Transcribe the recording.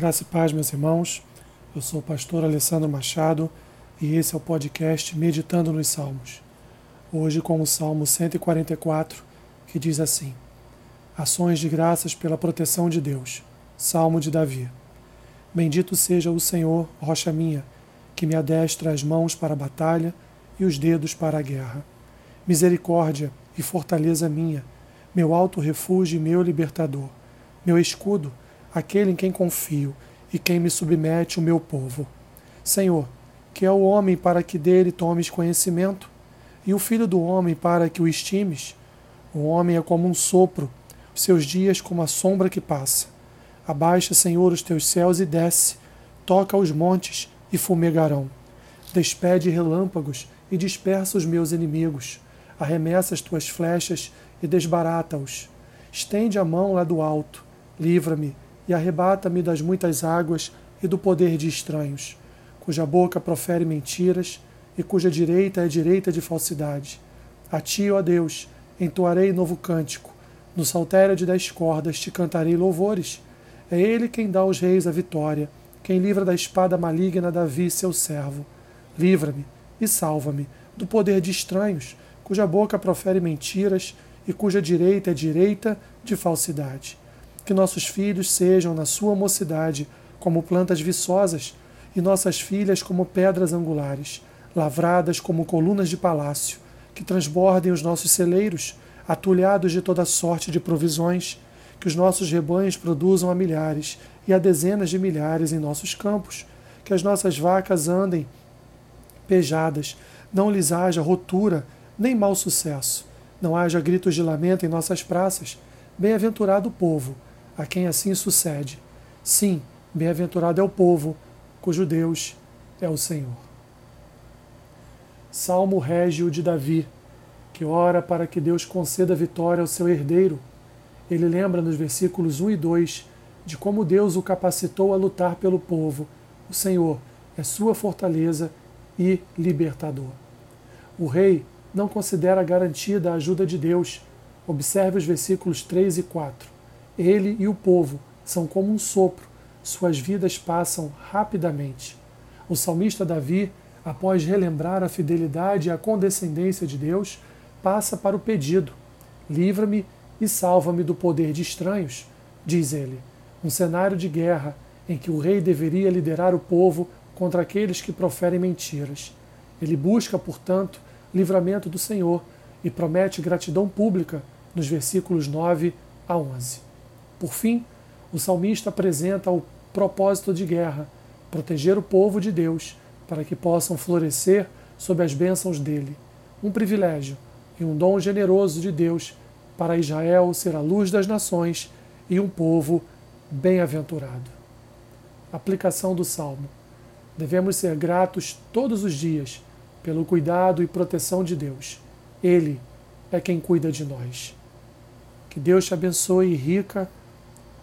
Graça e paz, meus irmãos. Eu sou o pastor Alessandro Machado e esse é o podcast Meditando nos Salmos. Hoje com o Salmo 144, que diz assim: Ações de graças pela proteção de Deus. Salmo de Davi. Bendito seja o Senhor, rocha minha, que me adestra as mãos para a batalha e os dedos para a guerra. Misericórdia e fortaleza minha, meu alto refúgio e meu libertador, meu escudo aquele em quem confio e quem me submete o meu povo. Senhor, que é o homem para que dele tomes conhecimento, e o filho do homem para que o estimes. O homem é como um sopro, os seus dias como a sombra que passa. Abaixa, Senhor, os teus céus e desce, toca os montes e fumegarão. Despede relâmpagos e dispersa os meus inimigos. Arremessa as tuas flechas e desbarata-os. Estende a mão lá do alto. Livra-me e arrebata-me das muitas águas e do poder de estranhos, cuja boca profere mentiras e cuja direita é direita de falsidade. A ti, ó Deus, entoarei novo cântico, no saltério de dez cordas te cantarei louvores. É ele quem dá aos reis a vitória, quem livra da espada maligna Davi, seu servo. Livra-me e salva-me do poder de estranhos, cuja boca profere mentiras e cuja direita é direita de falsidade que nossos filhos sejam, na sua mocidade, como plantas viçosas, e nossas filhas como pedras angulares, lavradas como colunas de palácio, que transbordem os nossos celeiros, atulhados de toda sorte de provisões, que os nossos rebanhos produzam a milhares e a dezenas de milhares em nossos campos, que as nossas vacas andem pejadas, não lhes haja rotura nem mau sucesso, não haja gritos de lamento em nossas praças. Bem-aventurado povo a quem assim sucede. Sim, bem-aventurado é o povo, cujo Deus é o Senhor. Salmo Régio de Davi, que ora para que Deus conceda vitória ao seu herdeiro. Ele lembra nos versículos 1 e 2 de como Deus o capacitou a lutar pelo povo. O Senhor é sua fortaleza e libertador. O rei não considera garantida a ajuda de Deus. Observe os versículos 3 e 4. Ele e o povo são como um sopro, suas vidas passam rapidamente. O salmista Davi, após relembrar a fidelidade e a condescendência de Deus, passa para o pedido: Livra-me e salva-me do poder de estranhos, diz ele. Um cenário de guerra em que o rei deveria liderar o povo contra aqueles que proferem mentiras. Ele busca, portanto, livramento do Senhor e promete gratidão pública nos versículos 9 a 11. Por fim, o salmista apresenta o propósito de guerra, proteger o povo de Deus, para que possam florescer sob as bênçãos dele. Um privilégio e um dom generoso de Deus para Israel ser a luz das nações e um povo bem-aventurado. Aplicação do Salmo. Devemos ser gratos todos os dias pelo cuidado e proteção de Deus. Ele é quem cuida de nós. Que Deus te abençoe rica